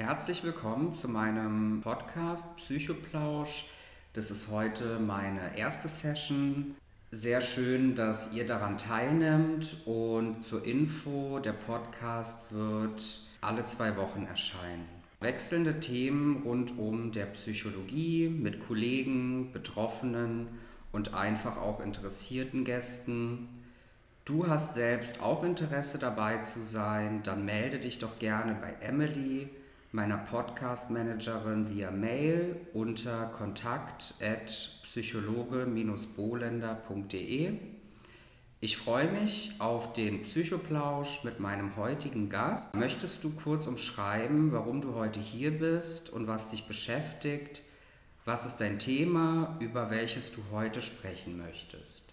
Herzlich willkommen zu meinem Podcast Psychoplausch. Das ist heute meine erste Session. Sehr schön, dass ihr daran teilnimmt und zur Info, der Podcast wird alle zwei Wochen erscheinen. Wechselnde Themen rund um der Psychologie mit Kollegen, Betroffenen und einfach auch interessierten Gästen. Du hast selbst auch Interesse dabei zu sein, dann melde dich doch gerne bei Emily, meiner Podcast-Managerin, via Mail unter kontakt psychologe-bolender.de. Ich freue mich auf den Psychoplausch mit meinem heutigen Gast. Möchtest du kurz umschreiben, warum du heute hier bist und was dich beschäftigt? Was ist dein Thema, über welches du heute sprechen möchtest?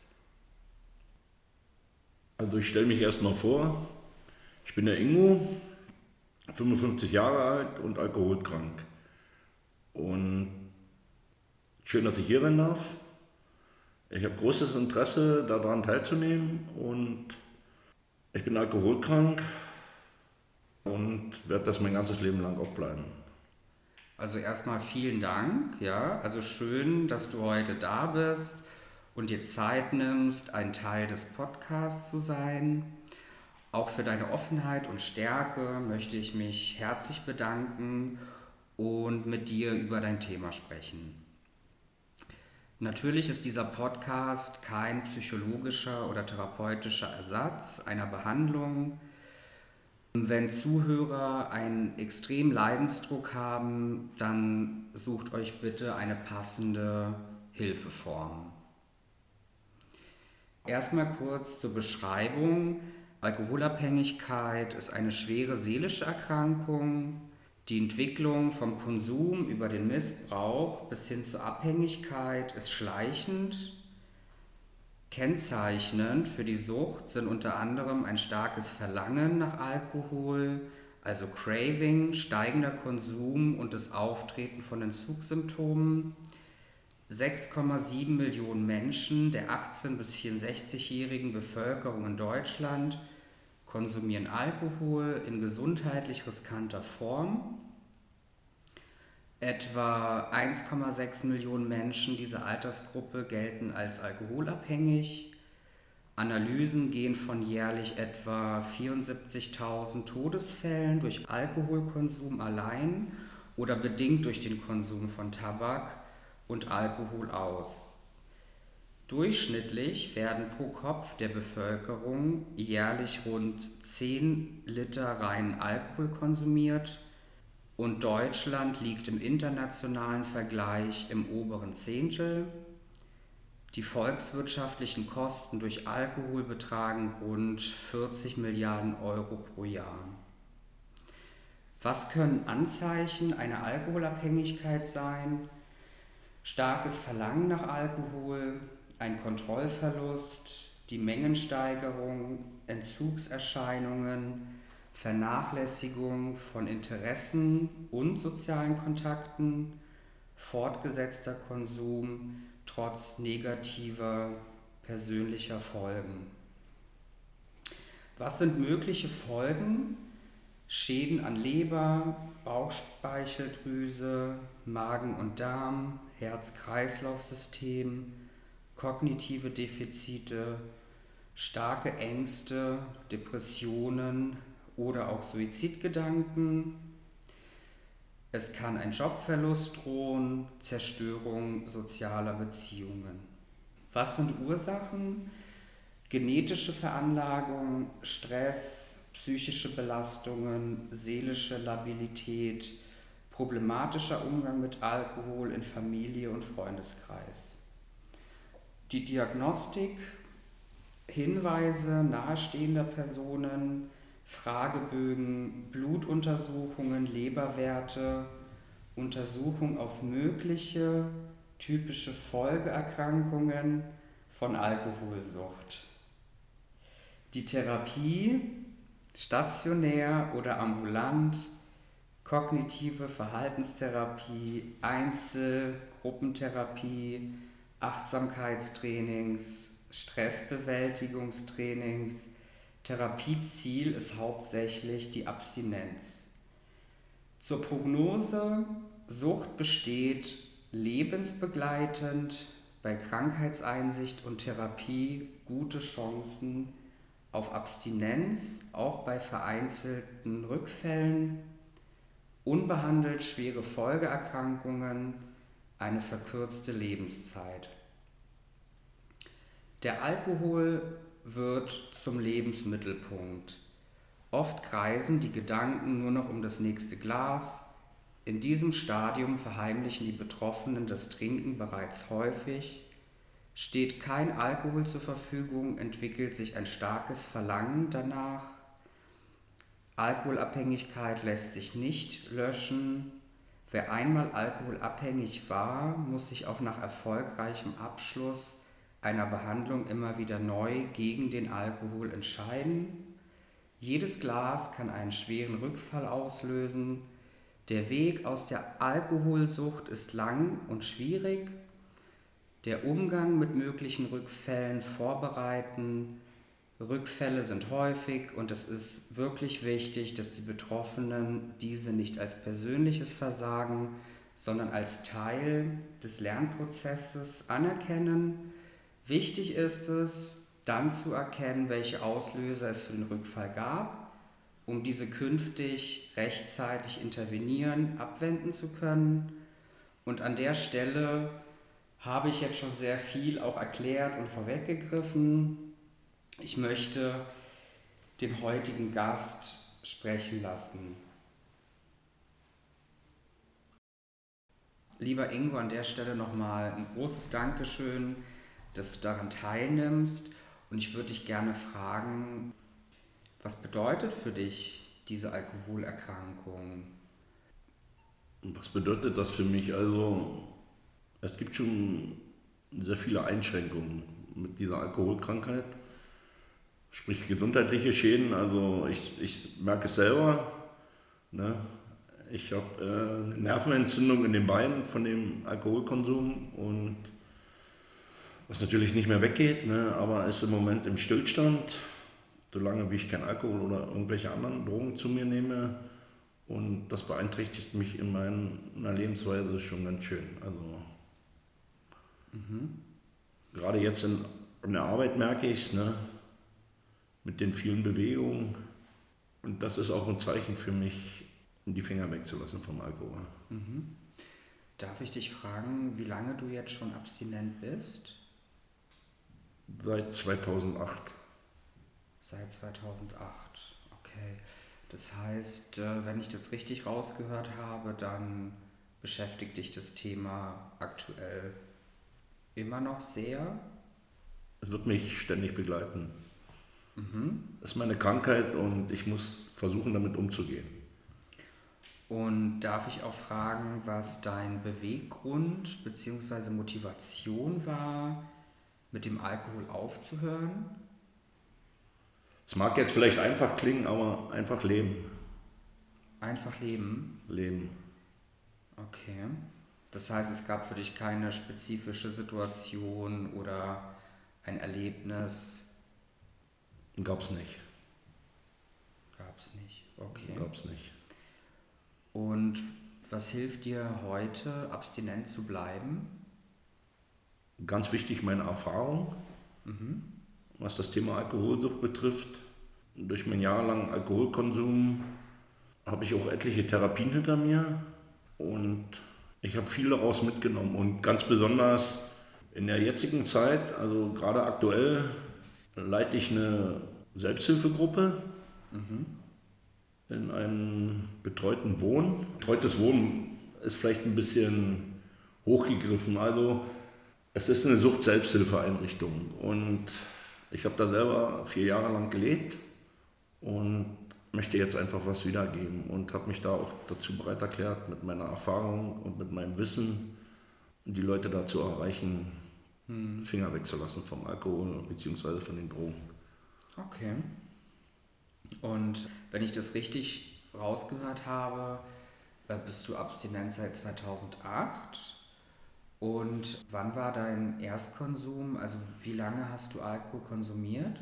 Also ich stelle mich erstmal vor. Ich bin der Ingo, 55 Jahre alt und alkoholkrank. Und schön, dass ich hier sein darf. Ich habe großes Interesse daran teilzunehmen und ich bin alkoholkrank und werde das mein ganzes Leben lang auch bleiben. Also erstmal vielen Dank, ja. Also schön, dass du heute da bist und dir Zeit nimmst, ein Teil des Podcasts zu sein. Auch für deine Offenheit und Stärke möchte ich mich herzlich bedanken und mit dir über dein Thema sprechen. Natürlich ist dieser Podcast kein psychologischer oder therapeutischer Ersatz einer Behandlung. Wenn Zuhörer einen extremen Leidensdruck haben, dann sucht euch bitte eine passende Hilfeform. Erstmal kurz zur Beschreibung. Alkoholabhängigkeit ist eine schwere seelische Erkrankung. Die Entwicklung vom Konsum über den Missbrauch bis hin zur Abhängigkeit ist schleichend Kennzeichnend für die Sucht sind unter anderem ein starkes Verlangen nach Alkohol, also Craving, steigender Konsum und das Auftreten von Entzugssymptomen. 6,7 Millionen Menschen der 18- bis 64-jährigen Bevölkerung in Deutschland konsumieren Alkohol in gesundheitlich riskanter Form. Etwa 1,6 Millionen Menschen dieser Altersgruppe gelten als alkoholabhängig. Analysen gehen von jährlich etwa 74.000 Todesfällen durch Alkoholkonsum allein oder bedingt durch den Konsum von Tabak und Alkohol aus. Durchschnittlich werden pro Kopf der Bevölkerung jährlich rund 10 Liter reinen Alkohol konsumiert und Deutschland liegt im internationalen Vergleich im oberen Zehntel. Die volkswirtschaftlichen Kosten durch Alkohol betragen rund 40 Milliarden Euro pro Jahr. Was können Anzeichen einer Alkoholabhängigkeit sein? Starkes Verlangen nach Alkohol, ein Kontrollverlust, die Mengensteigerung, Entzugserscheinungen, Vernachlässigung von Interessen und sozialen Kontakten, fortgesetzter Konsum trotz negativer persönlicher Folgen. Was sind mögliche Folgen? Schäden an Leber, Bauchspeicheldrüse, Magen und Darm, Herz-Kreislauf-System, kognitive Defizite, starke Ängste, Depressionen, oder auch Suizidgedanken. Es kann ein Jobverlust drohen, Zerstörung sozialer Beziehungen. Was sind Ursachen? Genetische Veranlagung, Stress, psychische Belastungen, seelische Labilität, problematischer Umgang mit Alkohol in Familie und Freundeskreis. Die Diagnostik, Hinweise nahestehender Personen, Fragebögen, Blutuntersuchungen, Leberwerte, Untersuchung auf mögliche typische Folgeerkrankungen von Alkoholsucht. Die Therapie, stationär oder ambulant, kognitive Verhaltenstherapie, Einzel-, Gruppentherapie, Achtsamkeitstrainings, Stressbewältigungstrainings, Therapieziel ist hauptsächlich die Abstinenz. Zur Prognose, Sucht besteht lebensbegleitend, bei Krankheitseinsicht und Therapie gute Chancen auf Abstinenz, auch bei vereinzelten Rückfällen, unbehandelt schwere Folgeerkrankungen, eine verkürzte Lebenszeit. Der Alkohol wird zum Lebensmittelpunkt. Oft kreisen die Gedanken nur noch um das nächste Glas. In diesem Stadium verheimlichen die Betroffenen das Trinken bereits häufig. Steht kein Alkohol zur Verfügung, entwickelt sich ein starkes Verlangen danach. Alkoholabhängigkeit lässt sich nicht löschen. Wer einmal alkoholabhängig war, muss sich auch nach erfolgreichem Abschluss einer Behandlung immer wieder neu gegen den Alkohol entscheiden. Jedes Glas kann einen schweren Rückfall auslösen. Der Weg aus der Alkoholsucht ist lang und schwierig. Der Umgang mit möglichen Rückfällen vorbereiten. Rückfälle sind häufig und es ist wirklich wichtig, dass die Betroffenen diese nicht als persönliches Versagen, sondern als Teil des Lernprozesses anerkennen Wichtig ist es, dann zu erkennen, welche Auslöser es für den Rückfall gab, um diese künftig rechtzeitig intervenieren, abwenden zu können. Und an der Stelle habe ich jetzt schon sehr viel auch erklärt und vorweggegriffen. Ich möchte den heutigen Gast sprechen lassen. Lieber Ingo, an der Stelle nochmal ein großes Dankeschön dass du daran teilnimmst. Und ich würde dich gerne fragen, was bedeutet für dich diese Alkoholerkrankung? Was bedeutet das für mich? Also, es gibt schon sehr viele Einschränkungen mit dieser Alkoholkrankheit, sprich gesundheitliche Schäden. Also, ich, ich merke es selber. Ne? Ich habe äh, eine Nervenentzündung in den Beinen von dem Alkoholkonsum und was natürlich nicht mehr weggeht, ne, aber ist im Moment im Stillstand, solange wie ich kein Alkohol oder irgendwelche anderen Drogen zu mir nehme. Und das beeinträchtigt mich in meiner Lebensweise schon ganz schön. Also mhm. gerade jetzt in, in, der Arbeit merke ich es, ne, mit den vielen Bewegungen. Und das ist auch ein Zeichen für mich, die Finger wegzulassen vom Alkohol. Mhm. Darf ich dich fragen, wie lange du jetzt schon abstinent bist? Seit 2008. Seit 2008, okay. Das heißt, äh, wenn ich das richtig rausgehört habe, dann beschäftigt dich das Thema aktuell immer noch sehr? Es wird mich ständig begleiten. Mhm. Das ist meine Krankheit und ich muss versuchen, damit umzugehen. Und darf ich auch fragen, was dein Beweggrund bzw. Motivation war, mit dem Alkohol aufzuhören? Es mag jetzt vielleicht einfach klingen, aber einfach leben. Einfach leben? Leben. Okay. Das heißt, es gab für dich keine spezifische Situation oder ein Erlebnis? Gab es nicht. Gab es nicht, okay. Gab es nicht. Und was hilft dir heute, abstinent zu bleiben? Ganz wichtig meine Erfahrung, mhm. was das Thema Alkoholsucht betrifft. Durch meinen jahrelangen Alkoholkonsum habe ich auch etliche Therapien hinter mir und ich habe viel daraus mitgenommen und ganz besonders in der jetzigen Zeit, also gerade aktuell, leite ich eine Selbsthilfegruppe mhm. in einem betreuten Wohnen. Betreutes Wohnen ist vielleicht ein bisschen hochgegriffen. Also es ist eine Sucht-Selbsthilfeeinrichtung und ich habe da selber vier Jahre lang gelebt und möchte jetzt einfach was wiedergeben und habe mich da auch dazu bereit erklärt, mit meiner Erfahrung und mit meinem Wissen die Leute dazu erreichen, hm. Finger wegzulassen vom Alkohol bzw. von den Drogen. Okay. Und wenn ich das richtig rausgehört habe, äh, bist du abstinent seit 2008 und wann war dein Erstkonsum? Also wie lange hast du Alkohol konsumiert?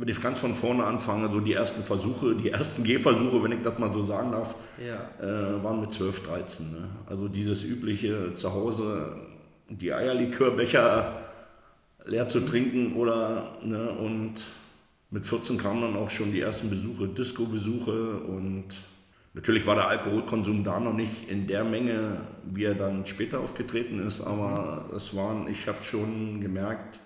wenn ich ganz von vorne anfange, so die ersten Versuche, die ersten Gehversuche, wenn ich das mal so sagen darf, ja. äh, waren mit 12, 13. Ne? Also dieses übliche zu Hause, die Eierlikörbecher leer zu trinken oder ne, und mit 14 kamen dann auch schon die ersten Besuche, Disco-Besuche und natürlich war der Alkoholkonsum da noch nicht in der Menge, wie er dann später aufgetreten ist, aber es waren, ich habe schon gemerkt,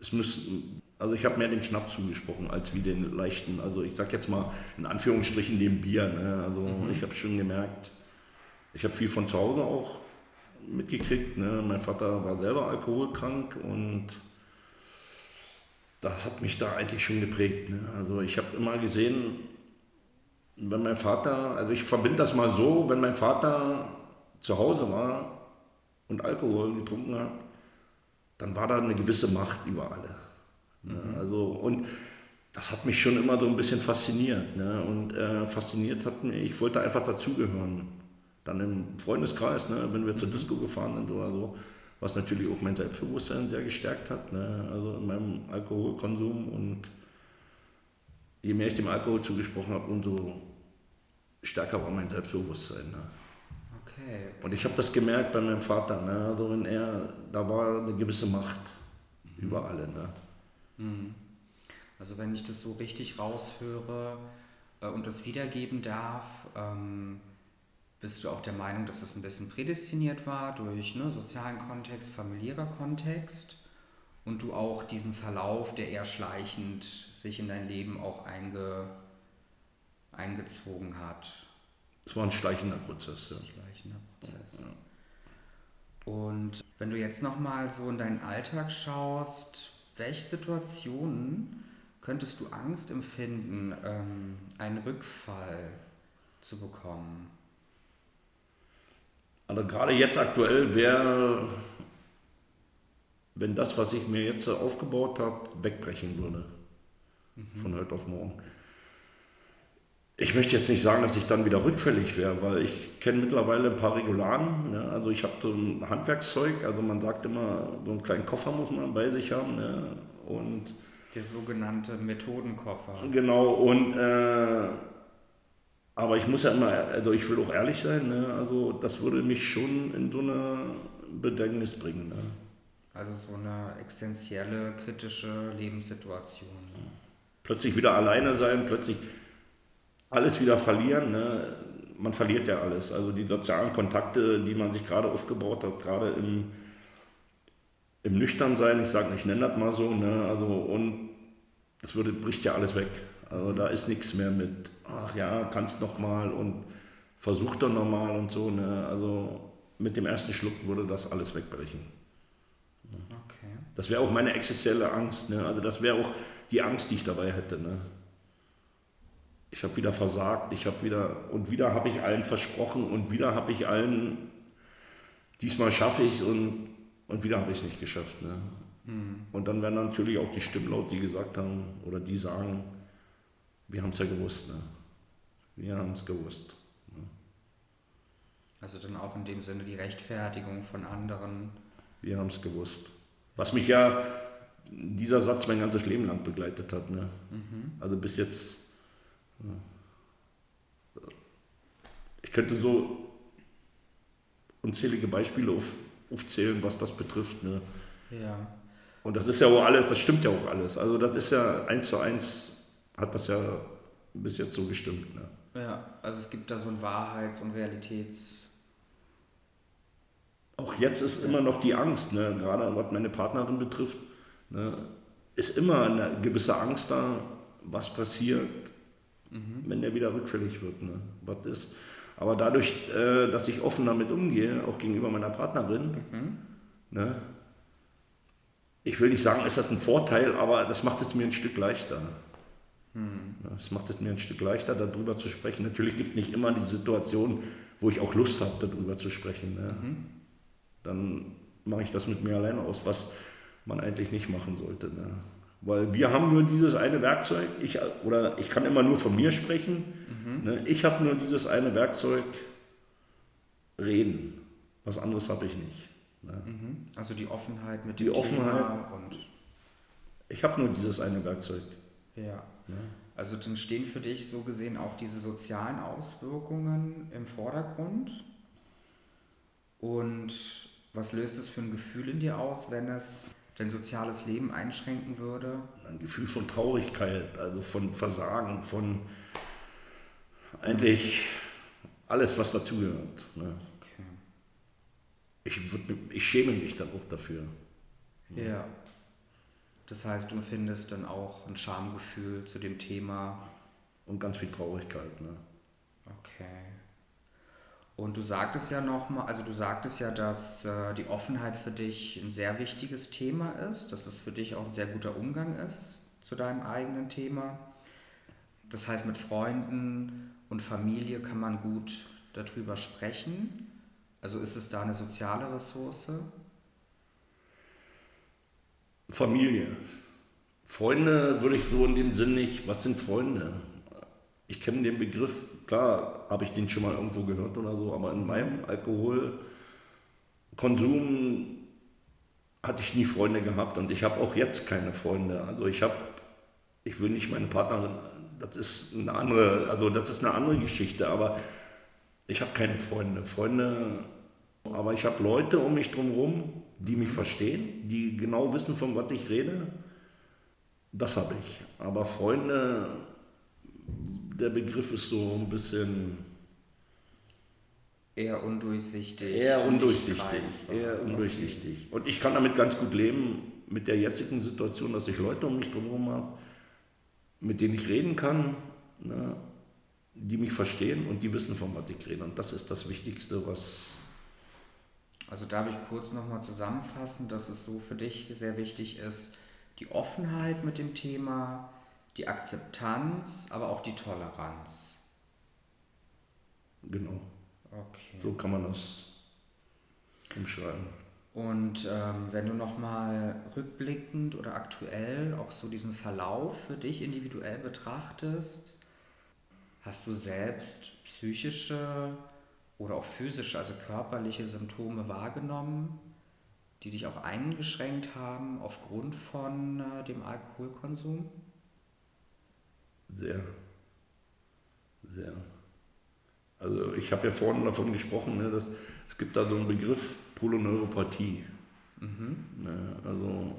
es müssen also ich habe mehr den Schnaps zugesprochen als wie den leichten, also ich sag jetzt mal in Anführungsstrichen dem Bier. Ne? Also mhm. ich habe schon gemerkt, ich habe viel von zu Hause auch mitgekriegt. Ne? Mein Vater war selber alkoholkrank und das hat mich da eigentlich schon geprägt. Ne? Also ich habe immer gesehen, wenn mein Vater, also ich verbinde das mal so, wenn mein Vater zu Hause war und Alkohol getrunken hat, dann war da eine gewisse Macht über alle. Mhm. Also, und das hat mich schon immer so ein bisschen fasziniert. Ne? Und äh, fasziniert hat mich, ich wollte einfach dazugehören. Dann im Freundeskreis, ne? wenn wir zur Disco gefahren sind oder so, was natürlich auch mein Selbstbewusstsein sehr gestärkt hat. Ne? Also in meinem Alkoholkonsum und je mehr ich dem Alkohol zugesprochen habe, umso stärker war mein Selbstbewusstsein. Ne? Okay, okay. Und ich habe das gemerkt bei meinem Vater. Ne? Also wenn er, da war eine gewisse Macht mhm. über alle. Ne? Mhm. Also wenn ich das so richtig raushöre äh, und das wiedergeben darf, ähm, bist du auch der Meinung, dass das ein bisschen prädestiniert war durch ne, sozialen Kontext, familiärer Kontext und du auch diesen Verlauf, der eher schleichend sich in dein Leben auch einge, eingezogen hat? Es war ein schleichender Prozess. Ja. Schleichender Prozess. Ja. Und wenn du jetzt nochmal so in deinen Alltag schaust, welche Situationen könntest du Angst empfinden, ähm, einen Rückfall zu bekommen? Also gerade jetzt aktuell wäre, wenn das, was ich mir jetzt aufgebaut habe, wegbrechen würde. Mhm. Von heute auf morgen. Ich möchte jetzt nicht sagen, dass ich dann wieder rückfällig wäre, weil ich kenne mittlerweile ein paar Regularen. Ne? Also ich habe so ein Handwerkszeug, also man sagt immer, so einen kleinen Koffer muss man bei sich haben. Ne? Und Der sogenannte Methodenkoffer. Genau, und äh, aber ich muss ja immer, also ich will auch ehrlich sein, ne? also das würde mich schon in so eine Bedrängnis bringen. Ne? Also so eine existenzielle, kritische Lebenssituation. Plötzlich wieder alleine sein, plötzlich alles wieder verlieren. Ne? Man verliert ja alles. Also die sozialen Kontakte, die man sich gerade aufgebaut hat, gerade im, im Nüchternsein, ich sage, ich nenne das mal so, ne? also und es würde, bricht ja alles weg. Also da ist nichts mehr mit, ach ja, kannst noch mal und versuch doch noch mal und so. Ne? Also mit dem ersten Schluck würde das alles wegbrechen. Okay. Das wäre auch meine existenzielle Angst. Ne? Also das wäre auch die Angst, die ich dabei hätte. Ne? ich habe wieder versagt, ich habe wieder und wieder habe ich allen versprochen und wieder habe ich allen, diesmal schaffe ich es und, und wieder habe ich es nicht geschafft. Ne? Mhm. Und dann werden natürlich auch die Stimmen laut, die gesagt haben oder die sagen, wir haben es ja gewusst. Ne? Wir haben es gewusst. Ne? Also dann auch in dem Sinne die Rechtfertigung von anderen. Wir haben es gewusst. Was mich ja dieser Satz mein ganzes Leben lang begleitet hat. Ne? Mhm. Also bis jetzt ich könnte so unzählige Beispiele auf, aufzählen, was das betrifft. Ne? Ja. Und das ist ja auch alles, das stimmt ja auch alles. Also das ist ja eins zu eins, hat das ja bis jetzt so gestimmt. Ne? Ja, also es gibt da so ein Wahrheits- und Realitäts- auch jetzt ist immer noch die Angst, ne? gerade was meine Partnerin betrifft, ne? ist immer eine gewisse Angst da, was passiert, mhm. wenn der wieder rückfällig wird. Ne? Was ist. Aber dadurch, äh, dass ich offen damit umgehe, auch gegenüber meiner Partnerin, mhm. ne? ich will nicht sagen, ist das ein Vorteil, aber das macht es mir ein Stück leichter. Das macht es mir ein Stück leichter, darüber zu sprechen. Natürlich gibt es nicht immer die Situation, wo ich auch Lust habe, darüber zu sprechen. Ne? Mhm. Dann mache ich das mit mir alleine aus, was man eigentlich nicht machen sollte. Ne? Weil wir haben nur dieses eine Werkzeug, ich, oder ich kann immer nur von mir sprechen, mhm. ne? ich habe nur dieses eine Werkzeug, reden. Was anderes habe ich nicht. Ne? Mhm. Also die Offenheit mit die dem Offenheit Thema und ich habe nur dieses eine Werkzeug. Ja. Also dann stehen für dich so gesehen auch diese sozialen Auswirkungen im Vordergrund. Und was löst es für ein Gefühl in dir aus, wenn es dein soziales Leben einschränken würde? Ein Gefühl von Traurigkeit, also von Versagen, von eigentlich alles, was dazugehört. Ne? Okay. Ich, ich schäme mich dann auch dafür. Ja. Das heißt, du empfindest dann auch ein Schamgefühl zu dem Thema. Und ganz viel Traurigkeit. Ne? Okay. Und du sagtest ja nochmal, also du sagtest ja, dass äh, die Offenheit für dich ein sehr wichtiges Thema ist, dass es für dich auch ein sehr guter Umgang ist zu deinem eigenen Thema. Das heißt, mit Freunden und Familie kann man gut darüber sprechen. Also ist es da eine soziale Ressource? Familie. Freunde würde ich so in dem Sinn nicht, was sind Freunde? Ich kenne den Begriff Klar habe ich den schon mal irgendwo gehört oder so, aber in meinem Alkoholkonsum hatte ich nie Freunde gehabt und ich habe auch jetzt keine Freunde. Also ich habe, ich will nicht meine Partnerin, das ist eine andere, also das ist eine andere Geschichte, aber ich habe keine Freunde. Freunde, aber ich habe Leute um mich drumherum, die mich verstehen, die genau wissen, von was ich rede. Das habe ich. Aber Freunde der Begriff ist so ein bisschen. Eher undurchsichtig. Eher undurchsichtig. Eher undurchsichtig. Und ich kann damit ganz gut leben, mit der jetzigen Situation, dass ich Leute um mich drumherum habe, mit denen ich reden kann, ne, die mich verstehen und die wissen, von was ich rede. Und das ist das Wichtigste, was. Also darf ich kurz nochmal zusammenfassen, dass es so für dich sehr wichtig ist, die Offenheit mit dem Thema, die Akzeptanz, aber auch die Toleranz. Genau. Okay. So kann man das umschreiben. Und ähm, wenn du nochmal rückblickend oder aktuell auch so diesen Verlauf für dich individuell betrachtest, hast du selbst psychische oder auch physische, also körperliche Symptome wahrgenommen, die dich auch eingeschränkt haben aufgrund von äh, dem Alkoholkonsum? Sehr. Sehr. Also ich habe ja vorhin davon gesprochen, ne, dass es gibt da so einen Begriff Poloneuropathie. Mhm. Ne, also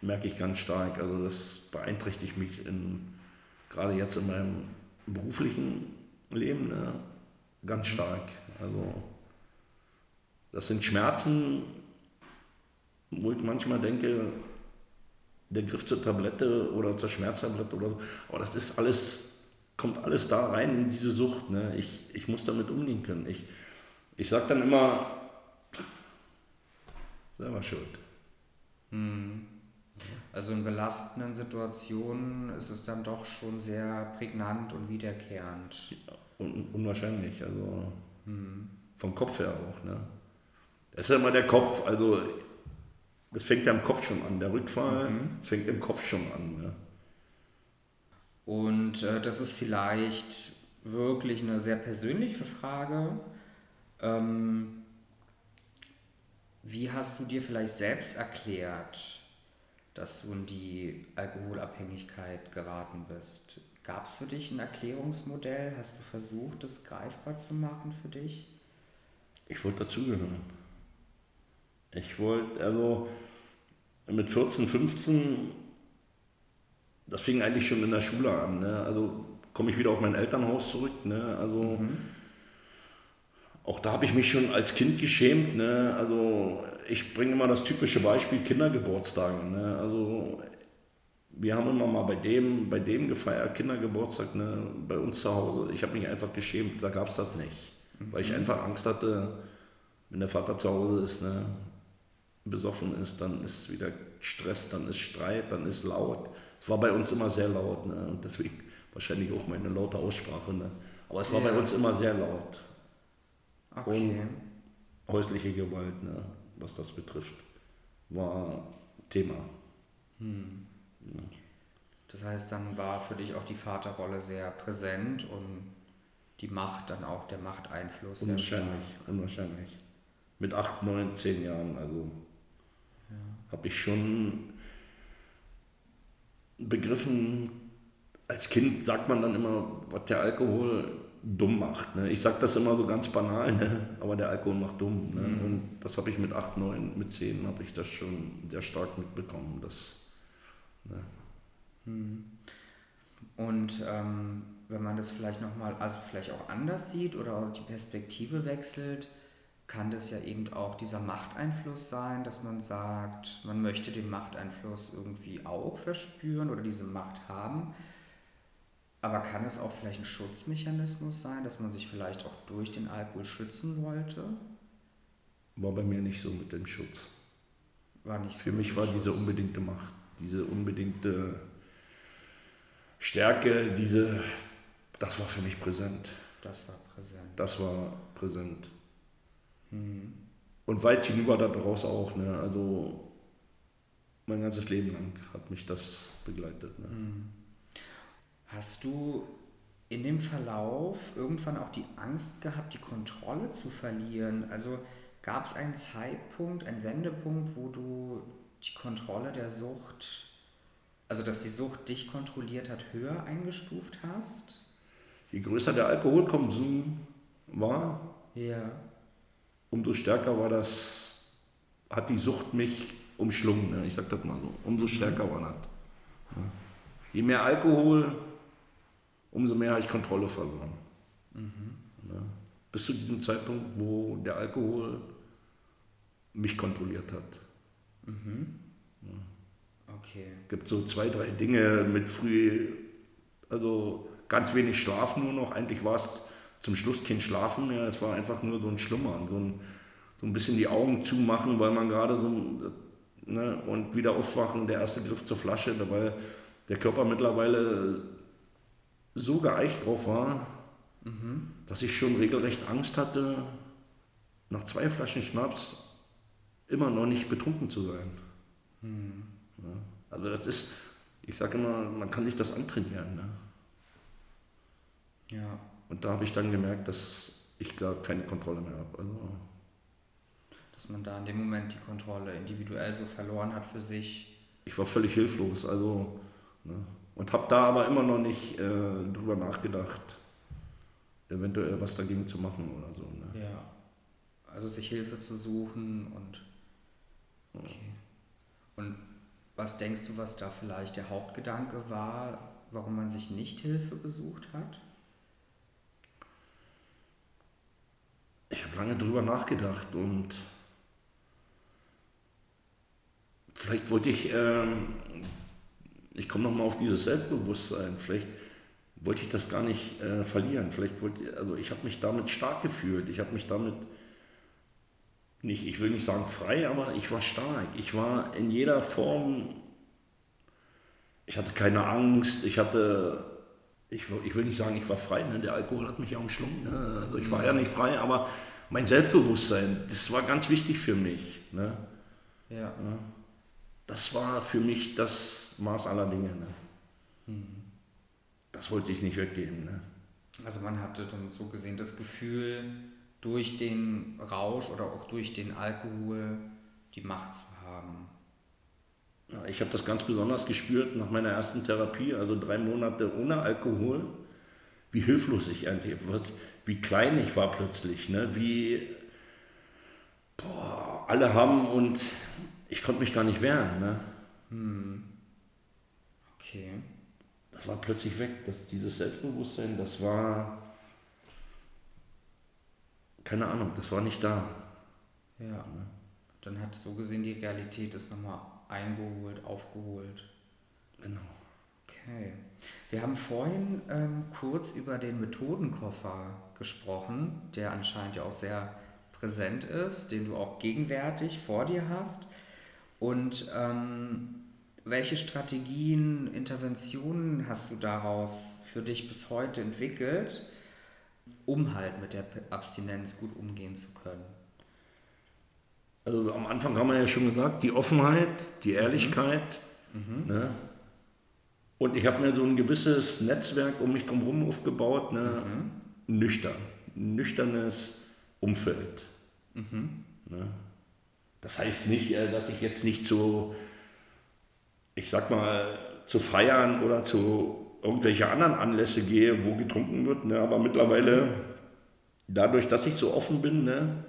merke ich ganz stark. Also das beeinträchtigt mich in, gerade jetzt in meinem beruflichen Leben ne, ganz mhm. stark. Also das sind Schmerzen, wo ich manchmal denke, der Griff zur Tablette oder zur Schmerztablette oder so. Aber das ist alles, kommt alles da rein in diese Sucht. Ne? Ich, ich muss damit umgehen können. Ich, ich sage dann immer, selber schuld. Hm. Also in belastenden Situationen ist es dann doch schon sehr prägnant und wiederkehrend. Ja, un unwahrscheinlich, also vom Kopf her auch. Ne? Das ist ja immer der Kopf, also das fängt ja im Kopf schon an. Der Rückfall mhm. fängt im Kopf schon an. Ne? Und äh, das ist vielleicht wirklich eine sehr persönliche Frage. Ähm, wie hast du dir vielleicht selbst erklärt, dass du in die Alkoholabhängigkeit geraten bist? Gab es für dich ein Erklärungsmodell? Hast du versucht, das greifbar zu machen für dich? Ich wollte dazugehören. Ich wollte, also mit 14, 15, das fing eigentlich schon in der Schule an. Ne? Also komme ich wieder auf mein Elternhaus zurück. Ne? Also mhm. auch da habe ich mich schon als Kind geschämt. Ne? Also ich bringe immer das typische Beispiel Kindergeburtstage. Ne? Also wir haben immer mal bei dem, bei dem gefeiert, Kindergeburtstag, ne? bei uns zu Hause. Ich habe mich einfach geschämt, da gab es das nicht. Mhm. Weil ich mhm. einfach Angst hatte, wenn der Vater zu Hause ist, ne? besoffen ist, dann ist wieder Stress, dann ist Streit, dann ist laut. Es war bei uns immer sehr laut ne? und deswegen wahrscheinlich auch meine laute Aussprache. Ne? Aber es war ja. bei uns immer sehr laut. Okay. Und häusliche Gewalt, ne? was das betrifft, war Thema. Hm. Ja. Das heißt, dann war für dich auch die Vaterrolle sehr präsent und die Macht dann auch, der Machteinfluss. Unwahrscheinlich, unwahrscheinlich. Mit acht, neun, zehn Jahren, also habe ich schon begriffen, als Kind sagt man dann immer, was der Alkohol dumm macht. Ne? Ich sage das immer so ganz banal, ne? aber der Alkohol macht dumm. Ne? Mhm. Und das habe ich mit 8, 9, mit 10 habe ich das schon sehr stark mitbekommen. Dass, ne? mhm. Und ähm, wenn man das vielleicht nochmal, also vielleicht auch anders sieht oder auch die Perspektive wechselt, kann das ja eben auch dieser Machteinfluss sein, dass man sagt, man möchte den Machteinfluss irgendwie auch verspüren oder diese Macht haben. Aber kann es auch vielleicht ein Schutzmechanismus sein, dass man sich vielleicht auch durch den Alkohol schützen wollte? War bei mir nicht so mit dem Schutz. War nicht so Für mich war Schutz. diese unbedingte Macht, diese unbedingte Stärke, diese, das war für mich präsent. Das war präsent. Das war präsent. Hm. Und weit hinüber daraus auch. Ne? Also mein ganzes Leben lang hat mich das begleitet. Ne? Hm. Hast du in dem Verlauf irgendwann auch die Angst gehabt, die Kontrolle zu verlieren? Also gab es einen Zeitpunkt, einen Wendepunkt, wo du die Kontrolle der Sucht, also dass die Sucht dich kontrolliert hat, höher eingestuft hast? Je größer der Alkoholkonsum war, ja. umso stärker war das, hat die Sucht mich umschlungen. Ich sag das mal so. Umso stärker mhm. war das. Je mehr Alkohol, umso mehr habe ich Kontrolle verloren. Mhm. Ja. Bis zu diesem Zeitpunkt, wo der Alkohol mich kontrolliert hat. Mhm. Okay. Es gibt so zwei, drei Dinge mit früh, also ganz wenig Schlaf nur noch. Eigentlich war es zum Schluss kein Schlafen mehr, es war einfach nur so ein Schlummern, so ein, so ein bisschen die Augen zumachen, weil man gerade so, ne, und wieder aufwachen, der erste Griff zur Flasche, weil der Körper mittlerweile so geeicht drauf war, mhm. dass ich schon regelrecht Angst hatte, nach zwei Flaschen Schnaps immer noch nicht betrunken zu sein. Mhm. Ja, also das ist, ich sage immer, man kann sich das antrainieren. Ne? Ja. Und da habe ich dann gemerkt, dass ich gar keine Kontrolle mehr habe. Also, dass man da in dem Moment die Kontrolle individuell so verloren hat für sich. Ich war völlig hilflos. Also, ne? Und habe da aber immer noch nicht äh, drüber nachgedacht, eventuell was dagegen zu machen oder so. Ne? Ja. Also sich Hilfe zu suchen und. Okay. Und was denkst du, was da vielleicht der Hauptgedanke war, warum man sich nicht Hilfe gesucht hat? Ich habe lange drüber nachgedacht und vielleicht wollte ich ähm, ich komme nochmal auf dieses Selbstbewusstsein. Vielleicht wollte ich das gar nicht äh, verlieren. Vielleicht wollte, also ich habe mich damit stark gefühlt. Ich habe mich damit nicht, ich will nicht sagen frei, aber ich war stark. Ich war in jeder Form, ich hatte keine Angst, ich hatte, ich, ich will nicht sagen, ich war frei, ne? der Alkohol hat mich ja umschlungen. Ne? Also ich war ja nicht frei, aber mein Selbstbewusstsein, das war ganz wichtig für mich. Ne? Ja. ja das war für mich das Maß aller Dinge. Ne? Mhm. Das wollte ich nicht weggeben. Ne? Also man hatte dann so gesehen das Gefühl, durch den Rausch oder auch durch den Alkohol die Macht zu haben. Ja, ich habe das ganz besonders gespürt nach meiner ersten Therapie, also drei Monate ohne Alkohol, wie hilflos ich eigentlich war, wie klein ich war plötzlich, ne? wie boah, alle haben und ich konnte mich gar nicht wehren. Ne? Hm. Okay. Das war plötzlich weg. Das, dieses Selbstbewusstsein, das war. Keine Ahnung, das war nicht da. Ja. Ne? Dann hat so gesehen die Realität ist nochmal eingeholt, aufgeholt. Genau. Okay. Wir haben vorhin ähm, kurz über den Methodenkoffer gesprochen, der anscheinend ja auch sehr präsent ist, den du auch gegenwärtig vor dir hast. Und ähm, welche Strategien, Interventionen hast du daraus für dich bis heute entwickelt, um halt mit der Abstinenz gut umgehen zu können? Also am Anfang haben wir ja schon gesagt, die Offenheit, die Ehrlichkeit. Mhm. Ne? Und ich habe mir so ein gewisses Netzwerk um mich drumherum aufgebaut, ne? Mhm. nüchtern, nüchternes Umfeld. Mhm. Ne? Das heißt nicht, äh, dass ich jetzt nicht zu, ich sag mal, zu feiern oder zu irgendwelche anderen Anlässe gehe, wo getrunken wird. Ne? Aber mittlerweile, dadurch, dass ich so offen bin ne?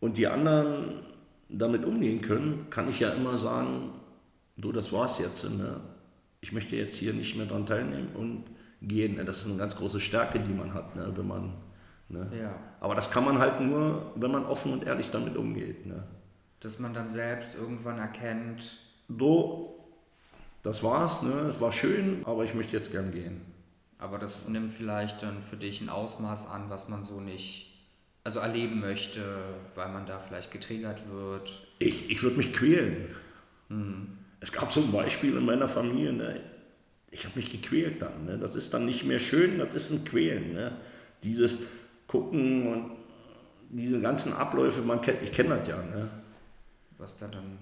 und die anderen damit umgehen können, kann ich ja immer sagen, du, das war's jetzt. Ne? Ich möchte jetzt hier nicht mehr daran teilnehmen und gehen. Ne? Das ist eine ganz große Stärke, die man hat, ne? wenn man. Ne? Ja. Aber das kann man halt nur, wenn man offen und ehrlich damit umgeht. Ne? Dass man dann selbst irgendwann erkennt, So, das war's, ne? es war schön, aber ich möchte jetzt gern gehen. aber das nimmt vielleicht dann für dich ein Ausmaß an, was man so nicht, also erleben möchte, weil man da vielleicht getriggert wird. Ich, ich würde mich quälen. Es gab so ein Beispiel in meiner Familie, ne? ich habe mich gequält dann. Ne? Das ist dann nicht mehr schön, das ist ein Quälen. Ne? Dieses Gucken und diese ganzen Abläufe, man kennt, ich kenne das ja. Ne? was da dann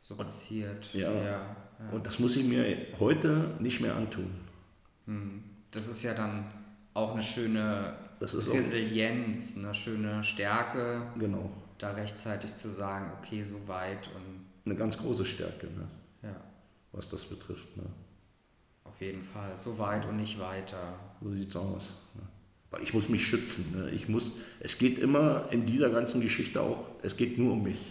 so passiert. Ja. ja. Und das muss ich mir heute nicht mehr antun. Hm. Das ist ja dann auch eine schöne Das ist auch- Resilienz, eine schöne Stärke, Genau. da rechtzeitig zu sagen, okay, so weit und Eine ganz große Stärke, ne? ja, was das betrifft. Ne? auf jeden Fall, so weit und nicht weiter. So sieht's aus. Ne? Weil ich muss mich schützen. Ne? Ich muss, es geht immer in dieser ganzen Geschichte auch, es geht nur um mich.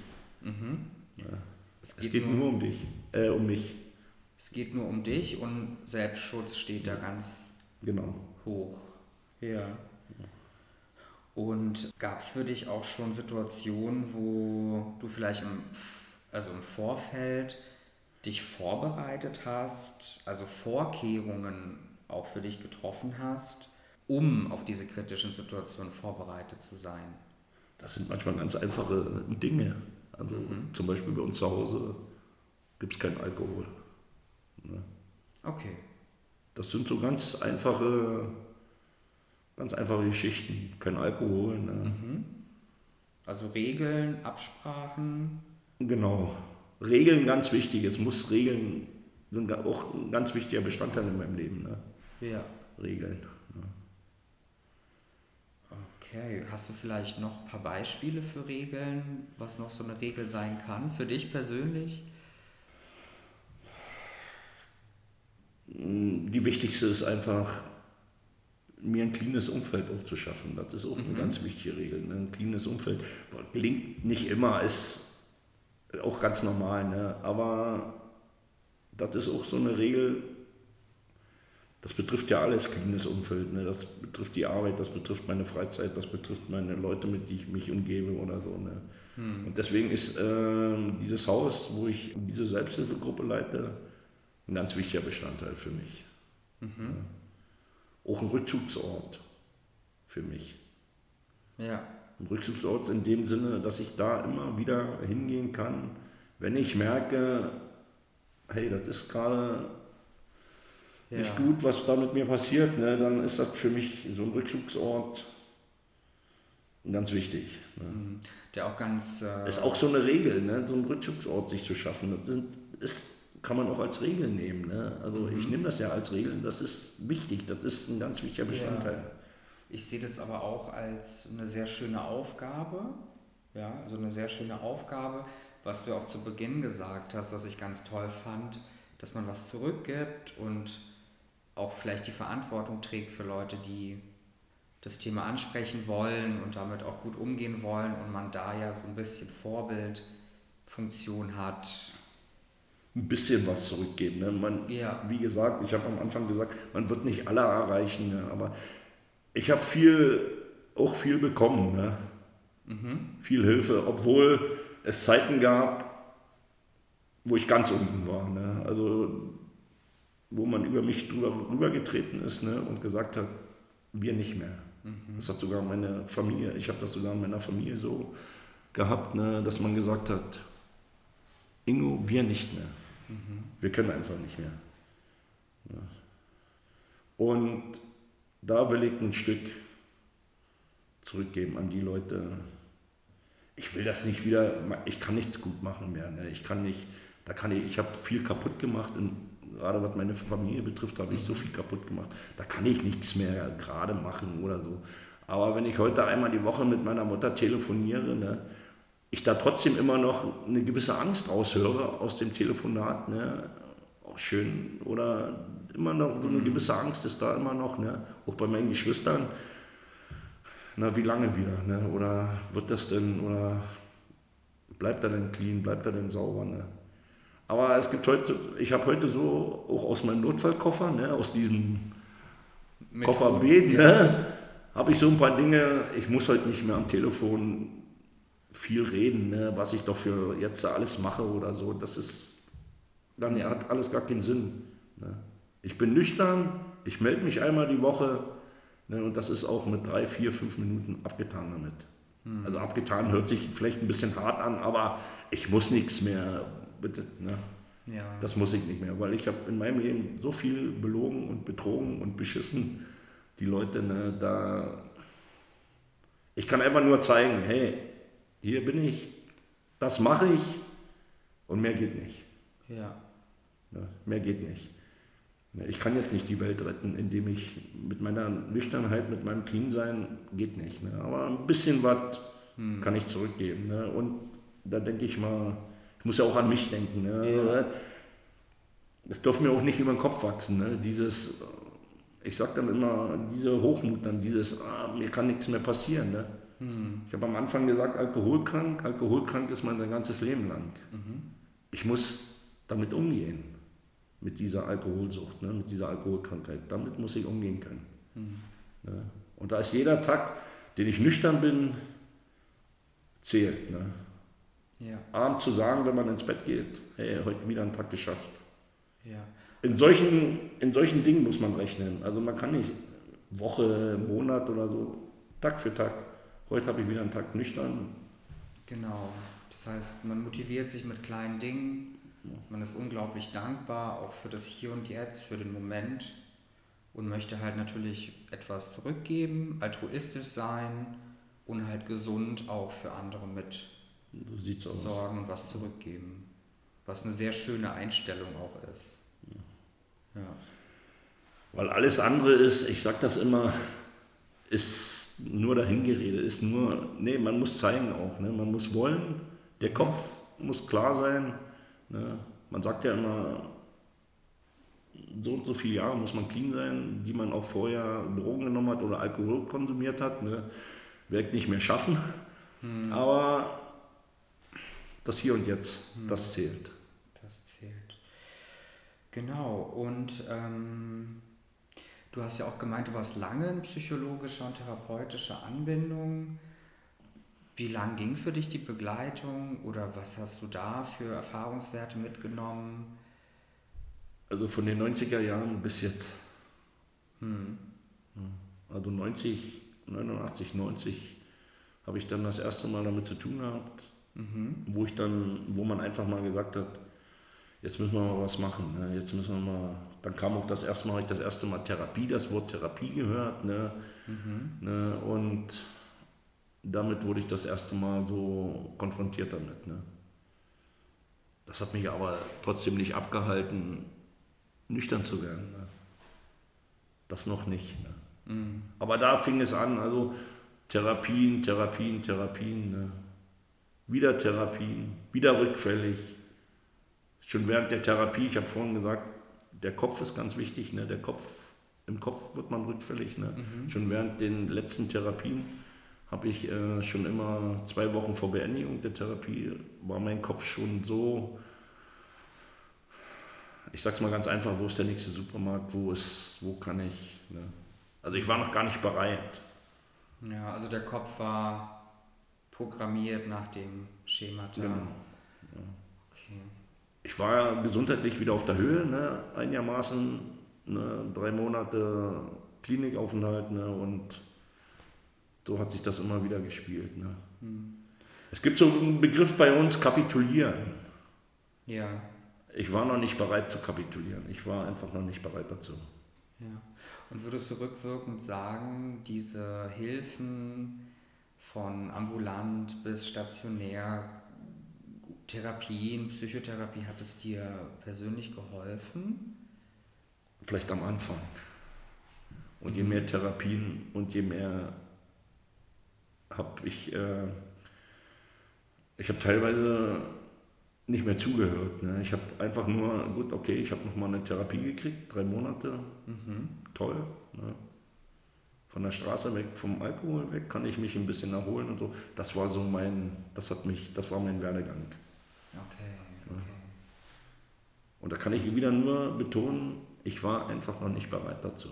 Es Es geht nur um dich, äh, um mich. Es geht nur um dich und Selbstschutz steht da ganz Genau. hoch. Ja. Und gab es für dich auch schon Situationen, wo du vielleicht im, also im Vorfeld dich vorbereitet hast, also Vorkehrungen auch für dich getroffen hast, um auf diese kritischen Situationen vorbereitet zu sein? Das sind manchmal ganz einfache Dinge. Also zum Beispiel bei uns zu Hause gibt es keinen Alkohol. Ne? Okay. Das sind so ganz einfache, ganz einfache Geschichten. Kein Alkohol. Ne? Also Regeln, Absprachen. Genau. Regeln ganz wichtig. Es muss Regeln sind auch ein ganz wichtiger Bestandteil in meinem Leben. Ne? Ja. Regeln. Okay, hast du vielleicht noch ein paar Beispiele für Regeln, was noch so eine Regel sein kann, für dich persönlich? Die wichtigste ist einfach, mir ein cleanes Umfeld auch zu schaffen. Das ist auch eine ganz wichtige Regel. Ne? Ein cleanes Umfeld. Klingt nicht immer, ist auch ganz normal. Ne? Aber das ist auch so eine Regel, das betrifft ja alles, cleanes Umfeld. Ne? Das betrifft die Arbeit, das betrifft meine Freizeit, das betrifft meine Leute, mit denen ich mich umgebe oder so. Ne? Und deswegen ist ähm, dieses Haus, wo ich diese Selbsthilfegruppe leite, ein ganz wichtiger Bestandteil für mich. Ja. Auch ein Rückzugsort für mich. Ja, Ein Rückzugsort in dem Sinne, dass ich da immer wieder hingehen kann, wenn ich merke, hey, das ist gerade ja. nicht gut, was da mit mir passiert, ne, dann ist das für mich so ein Rückzugsort ganz wichtig. Ne. Mhm. Der auch ganz. Äh, Ist auch so eine Regel, ne, so einen Rückzugsort sich zu schaffen. Das ist, kann man auch als Regel nehmen. Ne? Also ich nehme das ja als Regel, das ist wichtig, das ist ein ganz wichtiger Bestandteil. Ich sehe das aber auch als eine sehr schöne Aufgabe. Ja, also eine sehr schöne Aufgabe, was du auch zu Beginn gesagt hast, was ich ganz toll fand, dass man was zurückgibt und auch vielleicht die Verantwortung trägt für Leute, die das Thema ansprechen wollen und damit auch gut umgehen wollen und man da ja so ein bisschen Vorbildfunktion hat. Ein bisschen was zurückgeben. Ne? Man, Ja. Wie gesagt, ich habe am Anfang gesagt, man wird nicht alle erreichen, ne? aber ich habe viel, auch viel bekommen, ne? viel Hilfe, obwohl es Zeiten gab, wo ich ganz unten war. Ne? Also wo man über mich drüber rübergetreten ist ne? und gesagt hat, wir nicht mehr. Das hat sogar meine Familie, ich habe das sogar in meiner Familie so gehabt, ne? dass man gesagt hat, Ingo, wir nicht mehr. Wir können einfach nicht mehr. Und da will ich ein Stück zurückgeben an die Leute. Ich will das nicht wieder, ich kann nichts gut machen mehr. Ne? Ich kann nicht, da kann ich, ich habe viel kaputt gemacht. Und gerade was meine Familie betrifft, habe ich so viel kaputt gemacht. Da kann ich nichts mehr gerade machen oder so. Aber wenn ich heute einmal die Woche mit meiner Mutter telefoniere, ne, ich da trotzdem immer noch eine gewisse Angst raushöre aus dem Telefonat, ne, schön oder immer noch so eine gewisse Angst ist da immer noch, ne? auch bei meinen Geschwistern. Na, wie lange wieder? Ne? Oder wird das denn, oder bleibt er denn clean, bleibt er denn sauber? Ne? Aber es gibt heute, ich habe heute so auch aus meinem Notfallkoffer, ne, aus diesem Mit Koffer B, ne, habe ich so ein paar Dinge, ich muss heute nicht mehr am Telefon viel reden, ne, was ich doch für jetzt alles mache oder so. Das ist, dann hat alles gar keinen Sinn. Ne. Ich bin nüchtern, ich melde mich einmal die Woche ne, und das ist auch mit drei, vier, fünf Minuten abgetan damit. Hm. Also abgetan hört sich vielleicht ein bisschen hart an, aber ich muss nichts mehr, bitte. Ne? Ja. Das muss ich nicht mehr, weil ich habe in meinem Leben so viel belogen und betrogen und beschissen. Die Leute, ne, da. Ich kann einfach nur zeigen, hey, hier bin ich, das mache ich und mehr geht nicht. Ja. Ne, mehr geht nicht. Ne, ich kann jetzt nicht die Welt retten, indem ich mit meiner Nüchternheit, mit meinem Clean-Sein, geht nicht. Ne? Aber ein bisschen was hm. kann ich zurückgeben. Ne? Und da denke ich mal, ich muss ja auch an mich denken. Ne? Ja. Das darf mir auch nicht über den Kopf wachsen. Ne? Dieses, ich sage dann immer, diese Hochmut, dann dieses, ah, mir kann nichts mehr passieren. Hm. Ich habe am Anfang gesagt, alkoholkrank, alkoholkrank ist mein ganzes Leben lang. Mhm. Ich muss damit umgehen mit dieser Alkoholsucht, ne, mit dieser Alkoholkrankheit. Damit muss ich umgehen können. Mhm. Ne? Und da ist jeder Tag, den ich nüchtern bin, zählt. Ne? Ja. Abend zu sagen, wenn man ins Bett geht, hey, heute wieder einen Tag geschafft. Ja. In, solchen, in solchen Dingen muss man rechnen. Also man kann nicht Woche, Monat oder so, Tag für Tag. Heute habe ich wieder einen Tag nüchtern. Genau. Das heißt, man motiviert sich mit kleinen Dingen man ist unglaublich dankbar, auch für das Hier und Jetzt, für den Moment und möchte halt natürlich etwas zurückgeben, altruistisch sein und halt gesund auch für andere mit so sorgen und was zurückgeben. Was eine sehr schöne Einstellung auch ist. Ja. Weil alles andere ist, ich sag das immer, ist nur dahingerede, ist nur, nee, man muss zeigen auch, ne? man muss wollen, der Kopf muss klar sein, Ne? Man sagt ja immer, so und so viele Jahre muss man clean sein, die man auch vorher Drogen genommen hat oder Alkohol konsumiert hat. Ne? Wird nicht mehr schaffen. Hm. Aber das Hier und Jetzt, hm. das zählt. Das zählt. Genau. Und ähm, du hast ja auch gemeint, du warst lange in psychologischer und therapeutischer Anbindung. Wie lang ging für dich die Begleitung oder was hast du da für Erfahrungswerte mitgenommen? Also von den 90er Jahren bis jetzt. Hm. Also 90, 89, 90 habe ich dann das erste Mal damit zu tun gehabt, mhm. wo ich dann, wo man einfach mal gesagt hat, jetzt müssen wir mal was machen. Ne? Jetzt müssen wir mal. Dann kam auch das erste Mal, ich das erste Mal Therapie, das Wort Therapie gehört. Ne? Mhm. Ne? Und damit wurde ich das erste Mal so konfrontiert damit. Ne? Das hat mich aber trotzdem nicht abgehalten, nüchtern zu werden. Ne? Das noch nicht. Ne? Mhm. Aber da fing es an, also Therapien, Therapien, Therapien. Ne? Wieder Therapien, wieder rückfällig. Schon während der Therapie, ich habe vorhin gesagt, der Kopf ist ganz wichtig. Ne? Der Kopf, Im Kopf wird man rückfällig. Ne? Mhm. Schon während den letzten Therapien habe ich äh, schon immer zwei Wochen vor Beendigung der Therapie, war mein Kopf schon so, ich sag's mal ganz einfach, wo ist der nächste Supermarkt, wo ist, wo kann ich, ne? Also ich war noch gar nicht bereit. Ja, also der Kopf war programmiert nach dem Schema. Genau. Ich war gesundheitlich wieder auf der Höhe, ne? einigermaßen, ne? drei Monate Klinikaufenthalt ne? und so hat sich das immer wieder gespielt. Ne? Hm. Es gibt so einen Begriff bei uns, kapitulieren. Ja. Ich war noch nicht bereit zu kapitulieren. Ich war einfach noch nicht bereit dazu. Ja. Und würdest du rückwirkend sagen, diese Hilfen von ambulant bis stationär, Therapien, Psychotherapie, hat es dir persönlich geholfen? Vielleicht am Anfang. Und je mehr Therapien und je mehr habe ich, äh, ich habe teilweise nicht mehr zugehört. Ne? Ich habe einfach nur, gut, okay, ich habe nochmal eine Therapie gekriegt, drei Monate, mhm. toll. Ne? Von der Straße weg, vom Alkohol weg, kann ich mich ein bisschen erholen und so. Das war so mein, das hat mich, das war mein Werdegang. Okay, okay. Und da kann ich wieder nur betonen, ich war einfach noch nicht bereit dazu.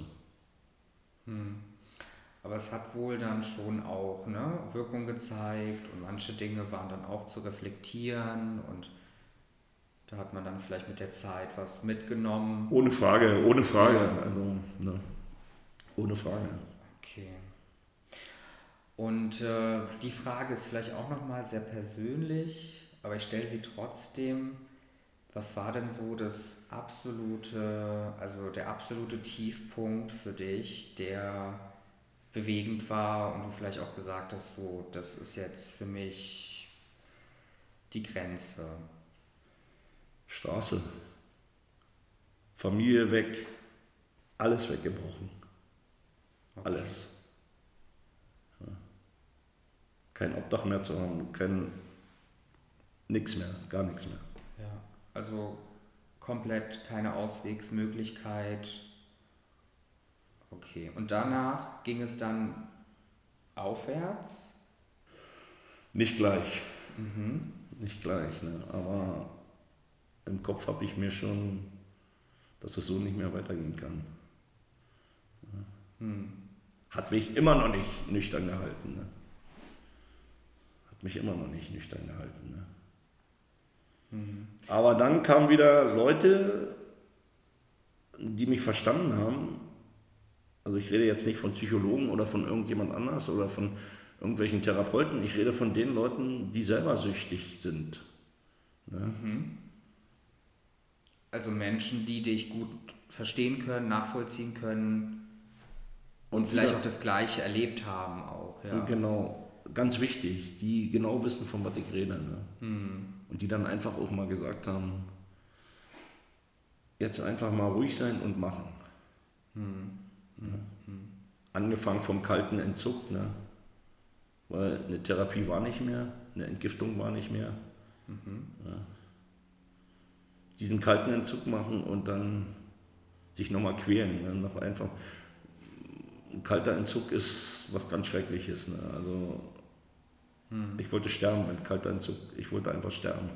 Hm. Aber es hat wohl dann schon auch ne, Wirkung gezeigt und manche Dinge waren dann auch zu reflektieren und da hat man dann vielleicht mit der Zeit was mitgenommen. Ohne Frage, ohne Frage. Ja. Also, ne, ohne Frage. Okay. Und äh, die Frage ist vielleicht auch nochmal sehr persönlich, aber ich stelle sie trotzdem. Was war denn so das absolute, also der absolute Tiefpunkt für dich, der bewegend war und du vielleicht auch gesagt hast, so, das ist jetzt für mich die Grenze? Straße, Familie weg, alles weggebrochen. Okay. Alles. Kein Obdach mehr zu haben, kein nichts mehr, gar nichts mehr. Also komplett keine Auswegsmöglichkeit. Okay, und danach ging es dann aufwärts? Nicht gleich. Mhm. Nicht gleich, ne? aber im Kopf habe ich mir schon, dass es so nicht mehr weitergehen kann. Hm. Hat mich immer noch nicht nüchtern gehalten. Ne? Hat mich immer noch nicht nüchtern gehalten. Ne? Aber dann kamen wieder Leute, die mich verstanden haben. Also ich rede jetzt nicht von Psychologen oder von irgendjemand anders oder von irgendwelchen Therapeuten. Ich rede von den Leuten, die selber süchtig sind. Ne? Mhm. Also Menschen, die dich gut verstehen können, nachvollziehen können und vielleicht ja. auch das Gleiche erlebt haben auch. Ja. Genau, ganz wichtig, die genau wissen, von was ich rede. Ne? Hm. Und die dann einfach auch mal gesagt haben, jetzt einfach mal ruhig sein und machen. Hm. Ja. Hm. Angefangen vom kalten Entzug, ne? weil eine Therapie war nicht mehr, eine Entgiftung war nicht mehr. Mhm. Ja diesen kalten Entzug machen und dann sich nochmal quälen. Ne? Noch einfach, ein kalter Entzug ist was ganz Schreckliches. Ne? Also hm. ich wollte sterben, ein kalter Entzug. Ich wollte einfach sterben.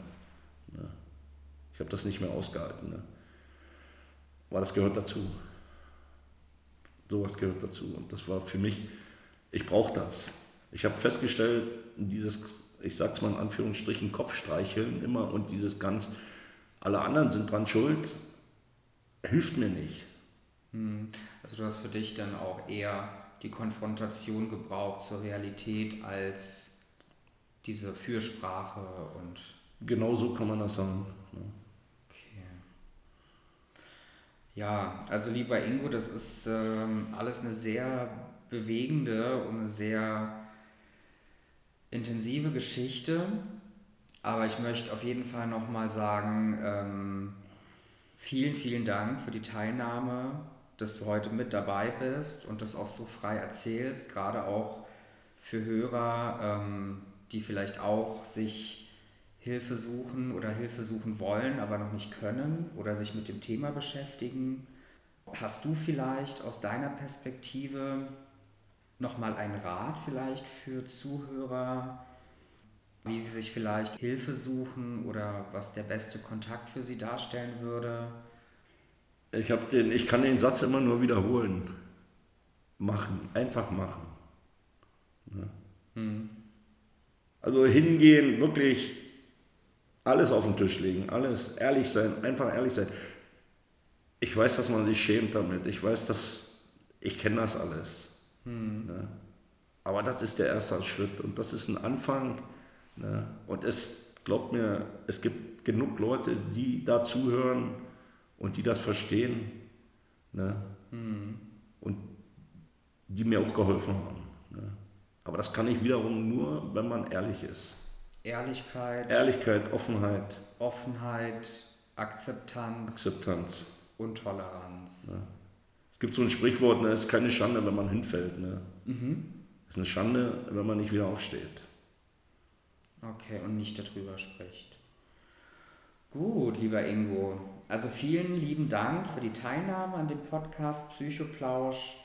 Ne? Ich habe das nicht mehr ausgehalten. Ne? Aber das gehört dazu. Sowas gehört dazu. Und das war für mich, ich brauche das. Ich habe festgestellt, dieses, ich sag's mal in Anführungsstrichen, Kopfstreicheln immer und dieses ganz, alle anderen sind dran schuld, hilft mir nicht. Hm. Also du hast für dich dann auch eher die Konfrontation gebraucht zur Realität als diese Fürsprache und. Genau so kann man das sagen. Okay. Ja, also lieber Ingo, das ist ähm, alles eine sehr bewegende und eine sehr intensive Geschichte. Aber ich möchte auf jeden Fall nochmal sagen, ähm, vielen, vielen Dank für die Teilnahme, dass du heute mit dabei bist und das auch so frei erzählst, gerade auch für Hörer, ähm, die vielleicht auch sich Hilfe suchen oder Hilfe suchen wollen, aber noch nicht können oder sich mit dem Thema beschäftigen. Hast du vielleicht aus deiner Perspektive nochmal einen Rat vielleicht für Zuhörer, wie sie sich vielleicht Hilfe suchen oder was der beste Kontakt für sie darstellen würde? Ich, den, ich kann den Satz immer nur wiederholen. Machen, einfach machen. Ja. Hm. Also hingehen, wirklich alles auf den Tisch legen, alles ehrlich sein, einfach ehrlich sein. Ich weiß, dass man sich schämt damit. Ich weiß, dass ich kenne das alles. Hm. Ja. Aber das ist der erste Schritt und das ist ein Anfang Ne? Und es, glaubt mir, es gibt genug Leute, die da zuhören und die das verstehen ne? Mhm. und die mir auch geholfen haben. Aber das kann ich wiederum nur, wenn man ehrlich ist. Ehrlichkeit. Ehrlichkeit, Offenheit. Offenheit, Akzeptanz. Akzeptanz. Und Toleranz. Ne? Es gibt so ein Sprichwort, ne, es ist keine Schande, wenn man hinfällt. Ne? Mhm. Es ist eine Schande, wenn man nicht wieder aufsteht. Okay, und nicht darüber spricht. Gut, lieber Ingo. Also vielen lieben Dank für die Teilnahme an dem Podcast Psychoplausch.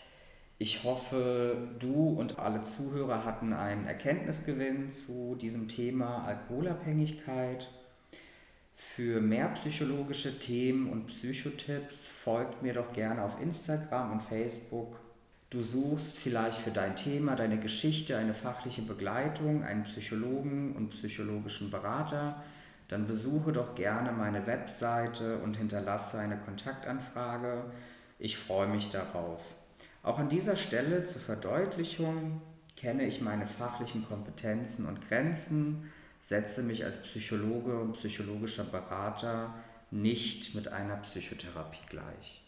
Ich hoffe, du und alle Zuhörer hatten einen Erkenntnisgewinn zu diesem Thema Alkoholabhängigkeit. Für mehr psychologische Themen und Psychotipps folgt mir doch gerne auf Instagram und Facebook. Du suchst vielleicht für dein Thema, deine Geschichte eine fachliche Begleitung, einen Psychologen und psychologischen Berater dann besuche doch gerne meine Webseite und hinterlasse eine Kontaktanfrage. Ich freue mich darauf. Auch an dieser Stelle zur Verdeutlichung kenne ich meine fachlichen Kompetenzen und Grenzen, setze mich als Psychologe und psychologischer Berater nicht mit einer Psychotherapie gleich.